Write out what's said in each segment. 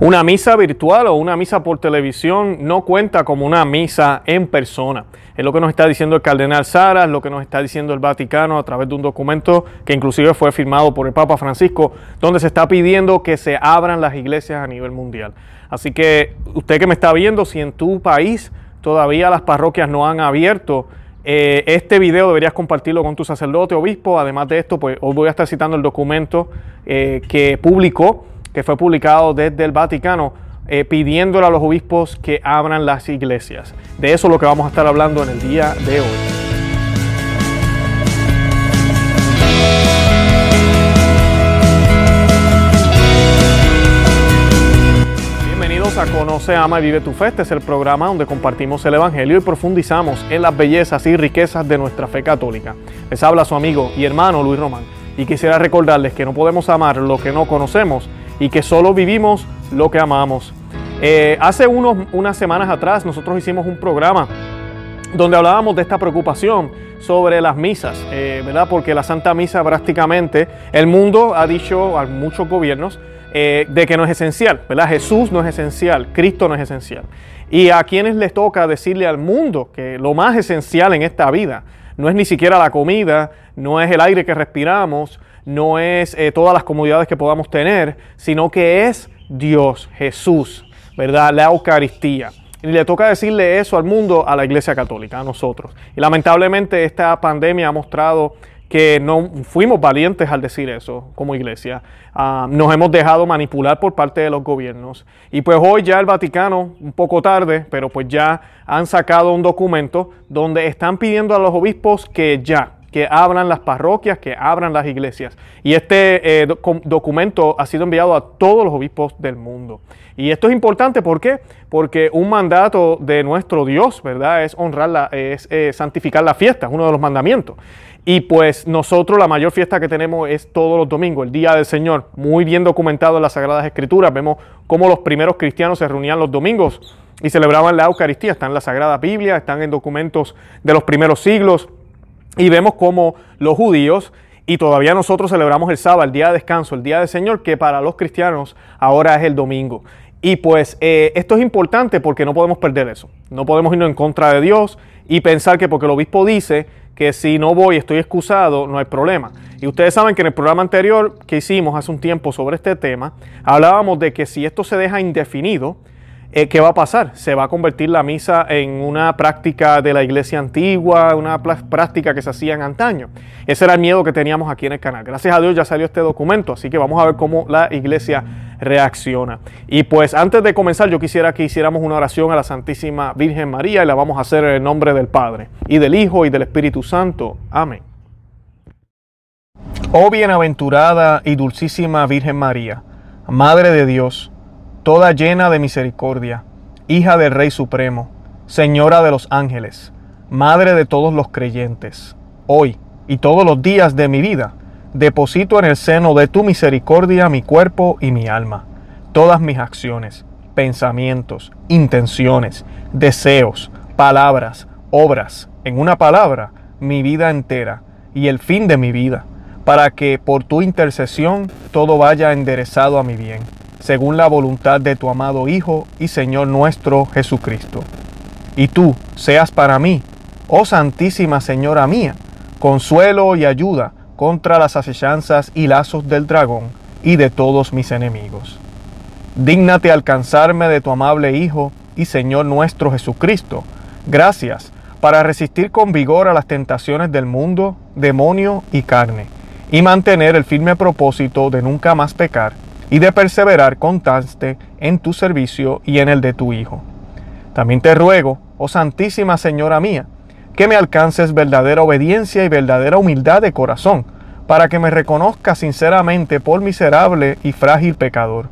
Una misa virtual o una misa por televisión no cuenta como una misa en persona. Es lo que nos está diciendo el cardenal Sara, es lo que nos está diciendo el Vaticano a través de un documento que inclusive fue firmado por el Papa Francisco, donde se está pidiendo que se abran las iglesias a nivel mundial. Así que usted que me está viendo, si en tu país todavía las parroquias no han abierto, eh, este video deberías compartirlo con tu sacerdote, obispo. Además de esto, pues hoy voy a estar citando el documento eh, que publicó, que fue publicado desde el Vaticano, eh, pidiéndole a los obispos que abran las iglesias. De eso es lo que vamos a estar hablando en el día de hoy. a Conoce, Ama y Vive tu Fe. Este es el programa donde compartimos el Evangelio y profundizamos en las bellezas y riquezas de nuestra fe católica. Les habla su amigo y hermano Luis Román y quisiera recordarles que no podemos amar lo que no conocemos y que solo vivimos lo que amamos. Eh, hace unos, unas semanas atrás nosotros hicimos un programa donde hablábamos de esta preocupación sobre las misas, eh, ¿verdad? Porque la Santa Misa prácticamente, el mundo ha dicho a muchos gobiernos, eh, de que no es esencial, ¿verdad? Jesús no es esencial, Cristo no es esencial. Y a quienes les toca decirle al mundo que lo más esencial en esta vida no es ni siquiera la comida, no es el aire que respiramos, no es eh, todas las comodidades que podamos tener, sino que es Dios, Jesús, ¿verdad? La Eucaristía. Y le toca decirle eso al mundo, a la Iglesia Católica, a nosotros. Y lamentablemente esta pandemia ha mostrado que no fuimos valientes al decir eso como iglesia. Ah, nos hemos dejado manipular por parte de los gobiernos. Y pues hoy ya el Vaticano, un poco tarde, pero pues ya han sacado un documento donde están pidiendo a los obispos que ya, que abran las parroquias, que abran las iglesias. Y este eh, documento ha sido enviado a todos los obispos del mundo. Y esto es importante, ¿por qué? Porque un mandato de nuestro Dios, ¿verdad? Es honrar, es eh, santificar la fiesta, es uno de los mandamientos. Y pues nosotros la mayor fiesta que tenemos es todos los domingos, el Día del Señor, muy bien documentado en las Sagradas Escrituras. Vemos cómo los primeros cristianos se reunían los domingos y celebraban la Eucaristía. Están en la Sagrada Biblia, están en documentos de los primeros siglos. Y vemos cómo los judíos, y todavía nosotros celebramos el sábado, el día de descanso, el día del Señor, que para los cristianos ahora es el domingo. Y pues eh, esto es importante porque no podemos perder eso. No podemos irnos en contra de Dios y pensar que porque el obispo dice que si no voy estoy excusado, no hay problema. Y ustedes saben que en el programa anterior que hicimos hace un tiempo sobre este tema, hablábamos de que si esto se deja indefinido, eh, ¿qué va a pasar? Se va a convertir la misa en una práctica de la iglesia antigua, una práctica que se hacía en antaño. Ese era el miedo que teníamos aquí en el canal. Gracias a Dios ya salió este documento, así que vamos a ver cómo la iglesia reacciona. Y pues antes de comenzar, yo quisiera que hiciéramos una oración a la Santísima Virgen María y la vamos a hacer en el nombre del Padre, y del Hijo, y del Espíritu Santo. Amén. Oh bienaventurada y dulcísima Virgen María, Madre de Dios, toda llena de misericordia, hija del Rey Supremo, Señora de los ángeles, Madre de todos los creyentes, hoy y todos los días de mi vida, deposito en el seno de tu misericordia mi cuerpo y mi alma, todas mis acciones, pensamientos, intenciones, deseos, palabras, obras, en una palabra, mi vida entera y el fin de mi vida, para que por tu intercesión todo vaya enderezado a mi bien según la voluntad de tu amado Hijo y Señor nuestro Jesucristo. Y tú seas para mí, oh Santísima Señora mía, consuelo y ayuda contra las asechanzas y lazos del dragón y de todos mis enemigos. Dígnate alcanzarme de tu amable Hijo y Señor nuestro Jesucristo, gracias para resistir con vigor a las tentaciones del mundo, demonio y carne, y mantener el firme propósito de nunca más pecar y de perseverar constante en tu servicio y en el de tu Hijo. También te ruego, oh Santísima Señora mía, que me alcances verdadera obediencia y verdadera humildad de corazón, para que me reconozca sinceramente por miserable y frágil pecador,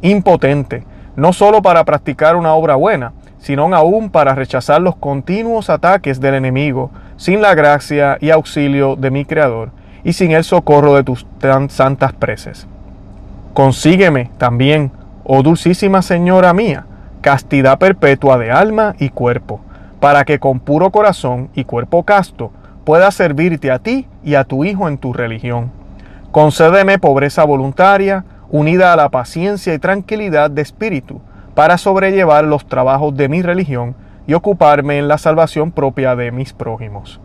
impotente, no solo para practicar una obra buena, sino aún para rechazar los continuos ataques del enemigo, sin la gracia y auxilio de mi Creador, y sin el socorro de tus tan santas preces. Consígueme también, oh dulcísima Señora mía, castidad perpetua de alma y cuerpo, para que con puro corazón y cuerpo casto pueda servirte a ti y a tu Hijo en tu religión. Concédeme pobreza voluntaria, unida a la paciencia y tranquilidad de espíritu, para sobrellevar los trabajos de mi religión y ocuparme en la salvación propia de mis prójimos.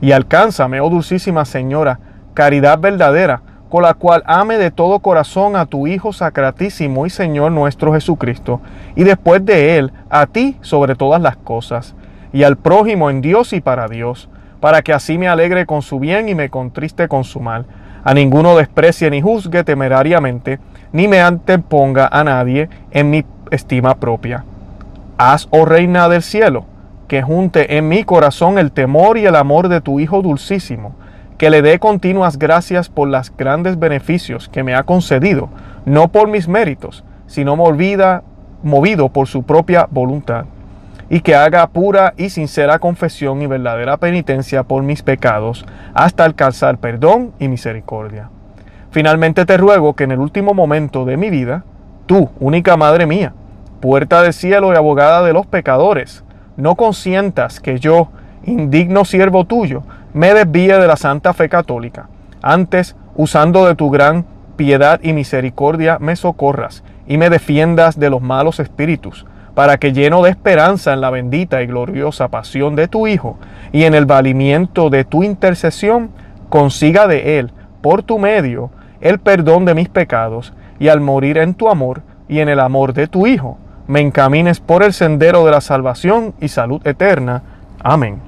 Y alcánzame, oh dulcísima Señora, caridad verdadera, con la cual ame de todo corazón a tu Hijo Sacratísimo y Señor nuestro Jesucristo, y después de Él a ti sobre todas las cosas, y al prójimo en Dios y para Dios, para que así me alegre con su bien y me contriste con su mal. A ninguno desprecie ni juzgue temerariamente, ni me anteponga a nadie en mi estima propia. Haz, oh Reina del cielo, que junte en mi corazón el temor y el amor de tu Hijo dulcísimo, que le dé continuas gracias por los grandes beneficios que me ha concedido, no por mis méritos, sino movido por su propia voluntad, y que haga pura y sincera confesión y verdadera penitencia por mis pecados, hasta alcanzar perdón y misericordia. Finalmente te ruego que en el último momento de mi vida, tú, única Madre mía, puerta del cielo y abogada de los pecadores, no consientas que yo, indigno siervo tuyo, me desvíe de la santa fe católica. Antes, usando de tu gran piedad y misericordia, me socorras y me defiendas de los malos espíritus, para que lleno de esperanza en la bendita y gloriosa pasión de tu Hijo y en el valimiento de tu intercesión, consiga de Él, por tu medio, el perdón de mis pecados, y al morir en tu amor y en el amor de tu Hijo, me encamines por el sendero de la salvación y salud eterna. Amén.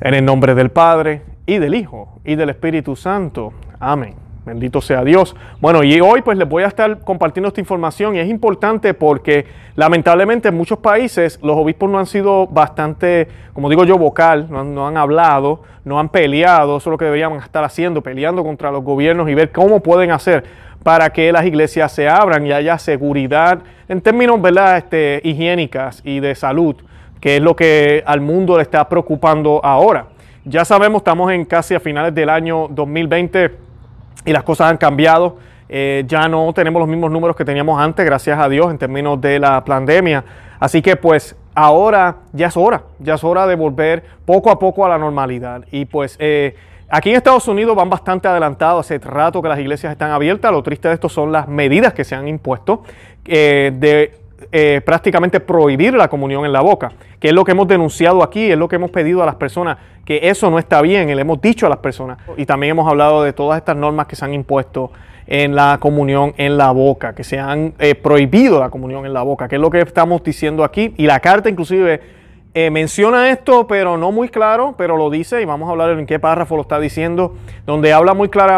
En el nombre del Padre, y del Hijo, y del Espíritu Santo. Amén. Bendito sea Dios. Bueno, y hoy pues les voy a estar compartiendo esta información y es importante porque lamentablemente en muchos países los obispos no han sido bastante, como digo yo, vocal, no han, no han hablado, no han peleado, eso es lo que deberían estar haciendo, peleando contra los gobiernos y ver cómo pueden hacer para que las iglesias se abran y haya seguridad en términos ¿verdad? Este, higiénicas y de salud, que es lo que al mundo le está preocupando ahora. Ya sabemos, estamos en casi a finales del año 2020 y las cosas han cambiado. Eh, ya no tenemos los mismos números que teníamos antes, gracias a Dios, en términos de la pandemia. Así que pues ahora ya es hora, ya es hora de volver poco a poco a la normalidad. Y pues eh, Aquí en Estados Unidos van bastante adelantados, hace rato que las iglesias están abiertas, lo triste de esto son las medidas que se han impuesto eh, de eh, prácticamente prohibir la comunión en la boca, que es lo que hemos denunciado aquí, es lo que hemos pedido a las personas, que eso no está bien, le hemos dicho a las personas. Y también hemos hablado de todas estas normas que se han impuesto en la comunión en la boca, que se han eh, prohibido la comunión en la boca, que es lo que estamos diciendo aquí. Y la carta inclusive eh, menciona esto, pero no muy claro, pero lo dice y vamos a hablar en qué párrafo lo está diciendo, donde habla muy clara,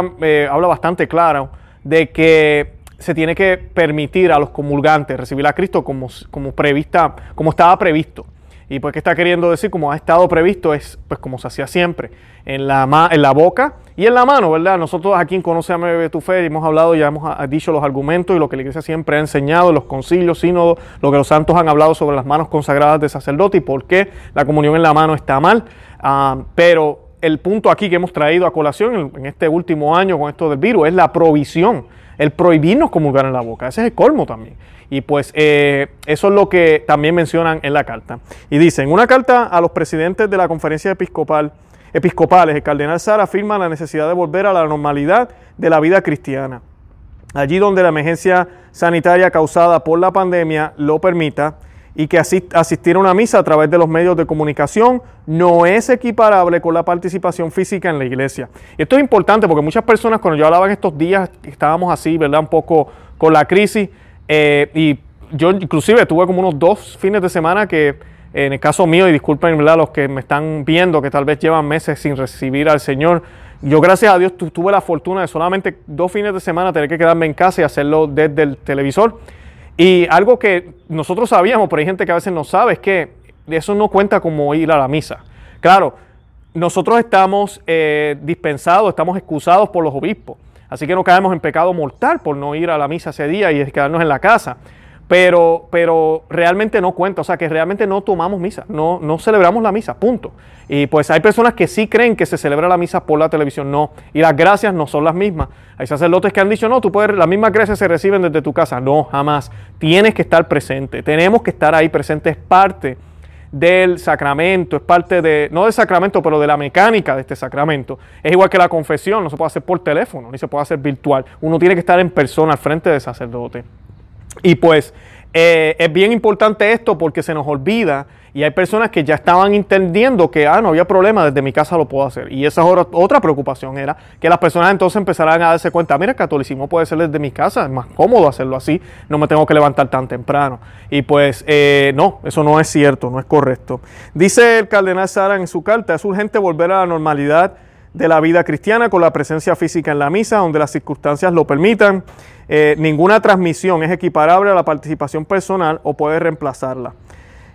habla bastante claro de que se tiene que permitir a los comulgantes recibir a Cristo como, como prevista, como estaba previsto. Y pues, ¿qué está queriendo decir? Como ha estado previsto, es pues como se hacía siempre, en la, en la boca y en la mano, ¿verdad? Nosotros aquí en Conoce a tu Fe hemos hablado, ya hemos ah, dicho los argumentos y lo que la iglesia siempre ha enseñado, los concilios, sínodos, lo que los santos han hablado sobre las manos consagradas de sacerdote y por qué la comunión en la mano está mal. Ah, pero el punto aquí que hemos traído a colación en este último año con esto del virus es la provisión, el prohibirnos comulgar en la boca. Ese es el colmo también. Y pues eh, eso es lo que también mencionan en la carta. Y dicen, una carta a los presidentes de la conferencia episcopal, episcopales, el cardenal Sara afirma la necesidad de volver a la normalidad de la vida cristiana. Allí donde la emergencia sanitaria causada por la pandemia lo permita y que asistir a una misa a través de los medios de comunicación no es equiparable con la participación física en la iglesia. Y esto es importante porque muchas personas cuando yo hablaba en estos días estábamos así, ¿verdad? Un poco con la crisis, eh, y yo inclusive tuve como unos dos fines de semana que, en el caso mío, y disculpen los que me están viendo, que tal vez llevan meses sin recibir al Señor, yo gracias a Dios tuve la fortuna de solamente dos fines de semana tener que quedarme en casa y hacerlo desde el televisor. Y algo que nosotros sabíamos, pero hay gente que a veces no sabe, es que eso no cuenta como ir a la misa. Claro, nosotros estamos eh, dispensados, estamos excusados por los obispos. Así que no caemos en pecado mortal por no ir a la misa ese día y quedarnos en la casa. Pero, pero realmente no cuenta, o sea que realmente no tomamos misa, no, no celebramos la misa, punto. Y pues hay personas que sí creen que se celebra la misa por la televisión, no. Y las gracias no son las mismas. Hay sacerdotes que han dicho, no, tú puedes, las mismas gracias se reciben desde tu casa. No, jamás. Tienes que estar presente, tenemos que estar ahí presentes, es parte del sacramento, es parte de, no del sacramento, pero de la mecánica de este sacramento. Es igual que la confesión, no se puede hacer por teléfono, ni se puede hacer virtual. Uno tiene que estar en persona al frente del sacerdote. Y pues eh, es bien importante esto porque se nos olvida y hay personas que ya estaban entendiendo que, ah, no había problema, desde mi casa lo puedo hacer. Y esa otra, preocupación era que las personas entonces empezaran a darse cuenta, mira, el catolicismo puede ser desde mi casa, es más cómodo hacerlo así, no me tengo que levantar tan temprano. Y pues eh, no, eso no es cierto, no es correcto. Dice el cardenal Sara en su carta, es urgente volver a la normalidad de la vida cristiana con la presencia física en la misa, donde las circunstancias lo permitan. Eh, ninguna transmisión es equiparable a la participación personal o puede reemplazarla.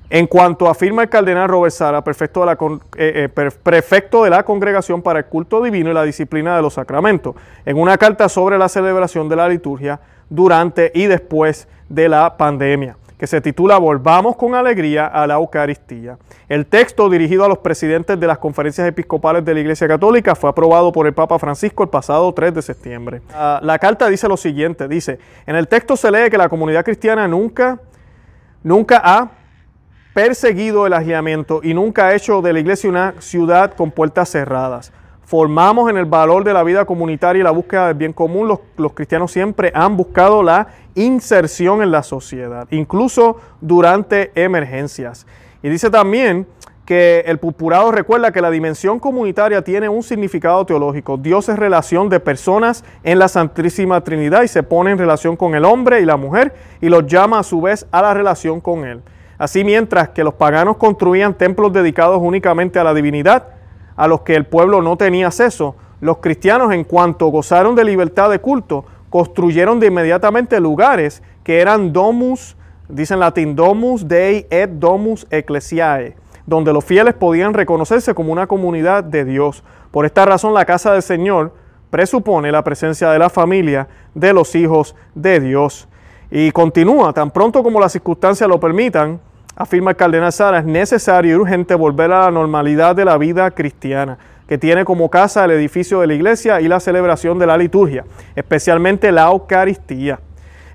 En cuanto afirma el cardenal Robert Sara, prefecto de, la, eh, eh, prefecto de la Congregación para el Culto Divino y la Disciplina de los Sacramentos, en una carta sobre la celebración de la liturgia durante y después de la pandemia, que se titula Volvamos con alegría a la Eucaristía. El texto dirigido a los presidentes de las conferencias episcopales de la Iglesia Católica fue aprobado por el Papa Francisco el pasado 3 de septiembre. Ah, la carta dice lo siguiente, dice, en el texto se lee que la comunidad cristiana nunca, nunca ha perseguido el aislamiento y nunca ha hecho de la iglesia una ciudad con puertas cerradas. Formamos en el valor de la vida comunitaria y la búsqueda del bien común. Los, cristianos siempre han buscado la inserción en la sociedad, incluso durante emergencias. Y dice también que el purpurado recuerda que la dimensión comunitaria tiene un significado teológico. Dios es relación de personas en la Santísima Trinidad y se pone en relación con el hombre y la mujer y los llama a su vez a la relación con él. Así mientras que los paganos construían templos dedicados únicamente a la divinidad, a los que el pueblo no tenía acceso, los cristianos en cuanto gozaron de libertad de culto, construyeron de inmediatamente lugares que eran domus, dicen latín, domus dei et domus ecclesiae, donde los fieles podían reconocerse como una comunidad de Dios. Por esta razón la casa del Señor presupone la presencia de la familia de los hijos de Dios. Y continúa, tan pronto como las circunstancias lo permitan, afirma el cardenal Sara, es necesario y urgente volver a la normalidad de la vida cristiana, que tiene como casa el edificio de la iglesia y la celebración de la liturgia, especialmente la Eucaristía.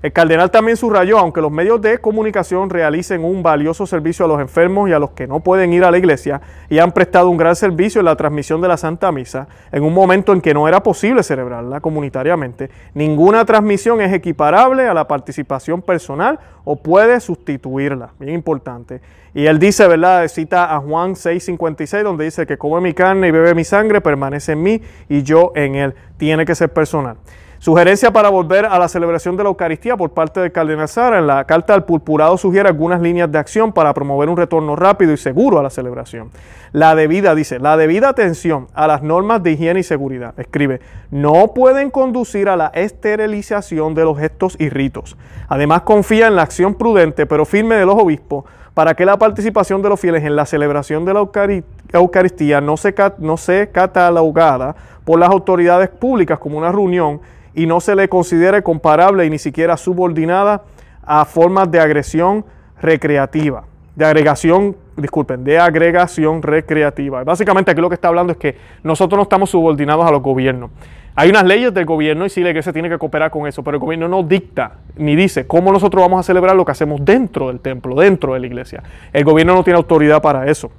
El cardenal también subrayó, aunque los medios de comunicación realicen un valioso servicio a los enfermos y a los que no pueden ir a la iglesia y han prestado un gran servicio en la transmisión de la Santa Misa, en un momento en que no era posible celebrarla comunitariamente, ninguna transmisión es equiparable a la participación personal o puede sustituirla. Bien importante. Y él dice, ¿verdad? Cita a Juan 6:56, donde dice que come mi carne y bebe mi sangre, permanece en mí y yo en él. Tiene que ser personal. Sugerencia para volver a la celebración de la Eucaristía por parte del cardenal Sara. En la carta al purpurado sugiere algunas líneas de acción para promover un retorno rápido y seguro a la celebración. La debida, dice, la debida atención a las normas de higiene y seguridad. Escribe, no pueden conducir a la esterilización de los gestos y ritos. Además confía en la acción prudente pero firme de los obispos para que la participación de los fieles en la celebración de la Eucaristía no sea, no catalogada por las autoridades públicas como una reunión y no se le considere comparable y ni siquiera subordinada a formas de agresión recreativa, de agregación, disculpen, de agregación recreativa. Básicamente aquí lo que está hablando es que nosotros no estamos subordinados a los gobiernos. Hay unas leyes del gobierno y sí la iglesia tiene que cooperar con eso, pero el gobierno no dicta ni dice cómo nosotros vamos a celebrar lo que hacemos dentro del templo, dentro de la iglesia. El gobierno no tiene autoridad para eso.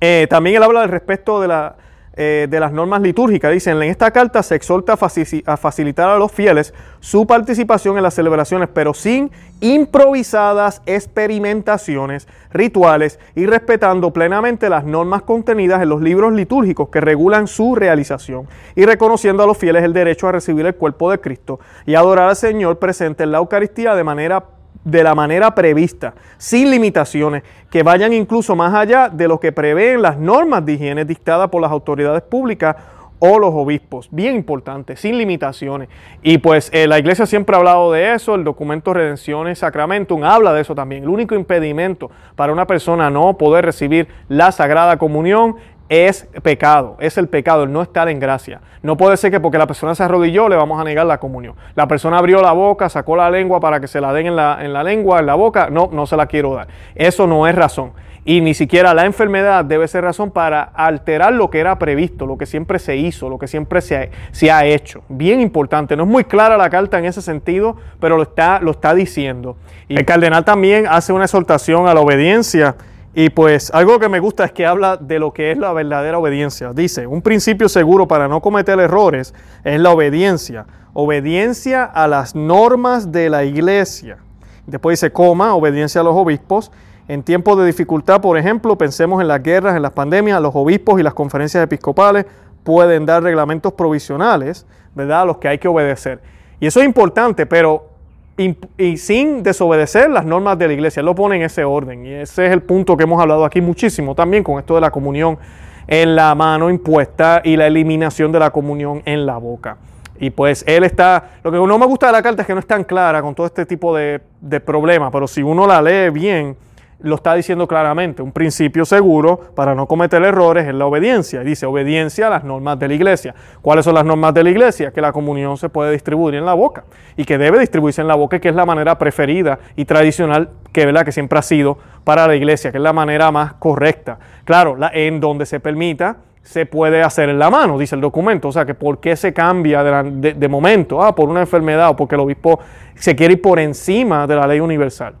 Eh, también él habla del respeto de la, eh, de las normas litúrgicas. Dicen, en esta carta se exhorta a, facilitar a los fieles su participación en las celebraciones, pero sin improvisadas experimentaciones rituales y respetando plenamente las normas contenidas en los libros litúrgicos que regulan su realización y reconociendo a los fieles el derecho a recibir el cuerpo de Cristo y adorar al Señor presente en la Eucaristía de manera de la manera prevista, sin limitaciones, que vayan incluso más allá de lo que prevén las normas de higiene dictadas por las autoridades públicas o los obispos. Bien importante, sin limitaciones. Y pues eh, la iglesia siempre ha hablado de eso, el documento Redenciones Sacramentum habla de eso también. El único impedimento para una persona no poder recibir la Sagrada Comunión es pecado, es el pecado, el no estar en gracia. No puede ser que porque la persona se arrodilló le vamos a negar la comunión. La persona abrió la boca, sacó la lengua para que se la den en la, en la lengua, en la boca, no, no se la quiero dar. Eso no es razón. Y ni siquiera la enfermedad debe ser razón para alterar lo que era previsto, lo que siempre se hizo, lo que siempre se ha, se ha hecho. Bien importante, no es muy clara la carta en ese sentido, pero lo está, lo está diciendo. Y el cardenal también hace una exhortación a la obediencia Y pues algo que me gusta es que habla de lo que es la verdadera obediencia. Dice, un principio seguro para no cometer errores es la obediencia. Obediencia a las normas de la iglesia. Después dice, coma, obediencia a los obispos. En tiempos de dificultad, por ejemplo, pensemos en las guerras, en las pandemias, los obispos y las conferencias episcopales pueden dar reglamentos provisionales, ¿verdad?, a los que hay que obedecer. Y eso es importante, pero y, sin desobedecer las normas de la iglesia. Él lo pone en ese orden. Y ese es el punto que hemos hablado aquí muchísimo también con esto de la comunión en la mano impuesta y la eliminación de la comunión en la boca. Y pues él está, lo que no me gusta de la carta es que no es tan clara con todo este tipo de, de problemas, pero si uno la lee bien, lo está diciendo claramente. Un principio seguro para no cometer errores es la obediencia. Dice obediencia a las normas de la iglesia. ¿Cuáles son las normas de la iglesia? Que la comunión se puede distribuir en la boca y que debe distribuirse en la boca, que es la manera preferida y tradicional que, ¿verdad? que siempre ha sido para la iglesia, que es la manera más correcta. Claro, la, en donde se permita se puede hacer en la mano, dice el documento. O sea, que por qué se cambia de, de momento, ah, por una enfermedad o porque el obispo se quiere ir por encima de la ley universal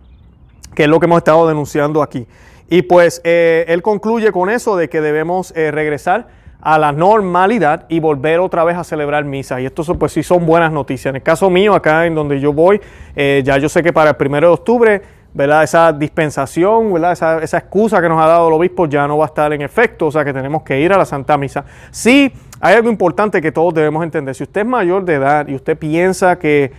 que es lo que hemos estado denunciando aquí. Y pues eh, él concluye con eso de que debemos eh, regresar a la normalidad y volver otra vez a celebrar misa. Y esto pues sí son buenas noticias. En el caso mío, acá en donde yo voy, eh, ya yo sé que para el primero de octubre, ¿verdad? Esa dispensación, ¿verdad? Esa, esa, excusa que nos ha dado el obispo ya no va a estar en efecto, o sea que tenemos que ir a la Santa Misa. Sí, hay algo importante que todos debemos entender. Si usted es mayor de edad y usted piensa que,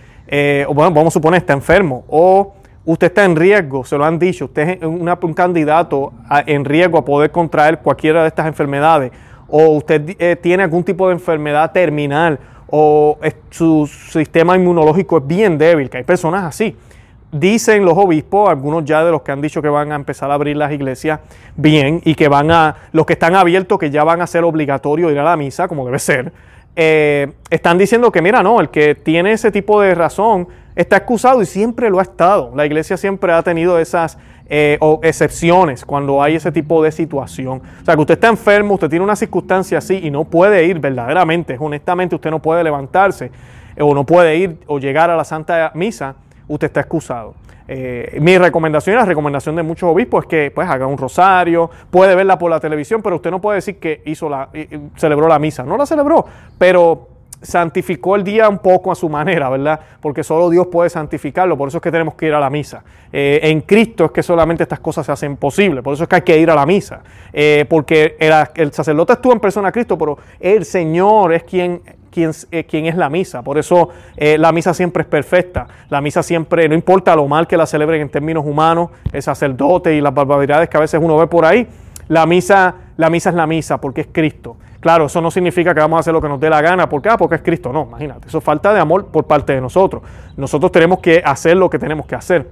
bueno, vamos a suponer, está enfermo o usted está en riesgo, se lo han dicho, usted es un candidato en riesgo a poder contraer cualquiera de estas enfermedades, o usted eh, tiene algún tipo de enfermedad terminal, o su sistema inmunológico es bien débil, que hay personas así. Dicen los obispos, algunos ya de los que han dicho que van a empezar a abrir las iglesias bien y que van a, los que están abiertos, que ya van a ser obligatorio ir a la misa, como debe ser, eh, están diciendo que, mira, no, el que tiene ese tipo de razón está excusado y siempre lo ha estado. La iglesia siempre ha tenido esas eh, excepciones cuando hay ese tipo de situación. O sea, que usted está enfermo, usted tiene una circunstancia así y no puede ir verdaderamente, honestamente usted no puede levantarse eh, o no puede ir o llegar a la Santa Misa, usted está excusado. Eh, mi recomendación y la recomendación de muchos obispos es que pues haga un rosario, puede verla por la televisión, pero usted no puede decir que hizo la, celebró la misa. No la celebró, pero santificó el día un poco a su manera, ¿verdad? Porque solo Dios puede santificarlo, por eso es que tenemos que ir a la misa. Eh, en Cristo es que solamente estas cosas se hacen posibles, por eso es que hay que ir a la misa, eh, porque el, el, sacerdote estuvo en persona a Cristo, pero el Señor es quien eh, quién, es la misa. Por eso eh, la misa siempre es perfecta. La misa siempre, no importa lo mal que la celebren en términos humanos, el sacerdote y las barbaridades que a veces uno ve por ahí, la misa, la misa es la misa porque es Cristo. Claro, eso no significa que vamos a hacer lo que nos dé la gana. ¿Por qué? Ah, porque es Cristo. No, imagínate. Eso es falta de amor por parte de nosotros. Nosotros tenemos que hacer lo que tenemos que hacer.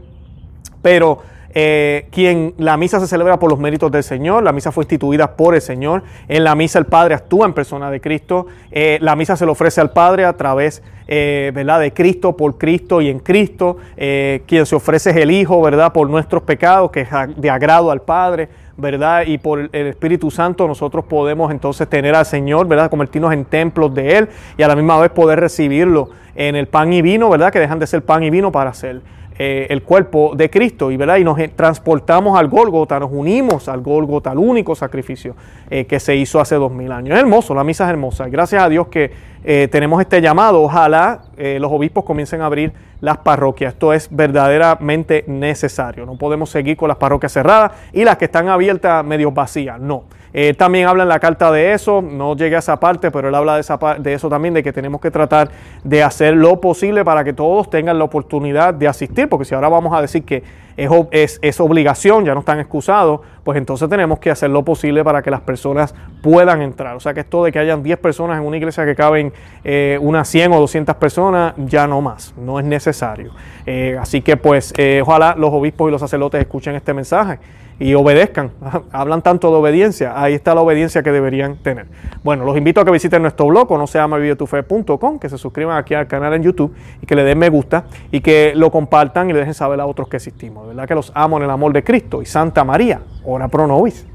Pero eh, quien la misa se celebra por los méritos del Señor, la misa fue instituida por el Señor, en la misa el Padre actúa en persona de Cristo, eh, la misa se le ofrece al Padre a través eh, ¿verdad? de Cristo, por Cristo y en Cristo, quien se ofrece es el Hijo, ¿verdad? por nuestros pecados, que es de agrado al Padre. ¿verdad? Y por el Espíritu Santo nosotros podemos entonces tener al Señor, ¿verdad? Convertirnos en templos de Él y a la misma vez poder recibirlo en el pan y vino, ¿verdad? Que dejan de ser pan y vino para ser eh, el cuerpo de Cristo y, ¿verdad? y nos transportamos al Gólgota, nos unimos al Gólgota, al único sacrificio eh, que se hizo hace dos mil años. Es hermoso, la misa es hermosa. Gracias a Dios que eh, tenemos este llamado. Ojalá los obispos comiencen a abrir las parroquias. Esto es verdaderamente necesario. No podemos seguir con las parroquias cerradas y las que están abiertas medio vacías. No. también habla en la carta de eso, no llegué a esa parte, pero él habla de, esa, de eso también, de que tenemos que tratar de hacer lo posible para que todos tengan la oportunidad de asistir porque si ahora vamos a decir que es, es, obligación, ya no están excusados, pues entonces tenemos que hacer lo posible para que las personas puedan entrar. O sea que esto de que hayan 10 personas en una iglesia que caben eh, unas 100 o 200 personas, ya no más, no es necesario. Eh, así que pues eh, ojalá los obispos y los sacerdotes escuchen este mensaje y obedezcan. Hablan tanto de obediencia, ahí está la obediencia que deberían tener. Bueno, los invito a que visiten nuestro blog, no se llama que se suscriban aquí al canal en YouTube y que le den me gusta y que lo compartan y le dejen saber a otros que existimos. ¿Verdad que los amo en el amor de Cristo? Y Santa María, ora pro nobis.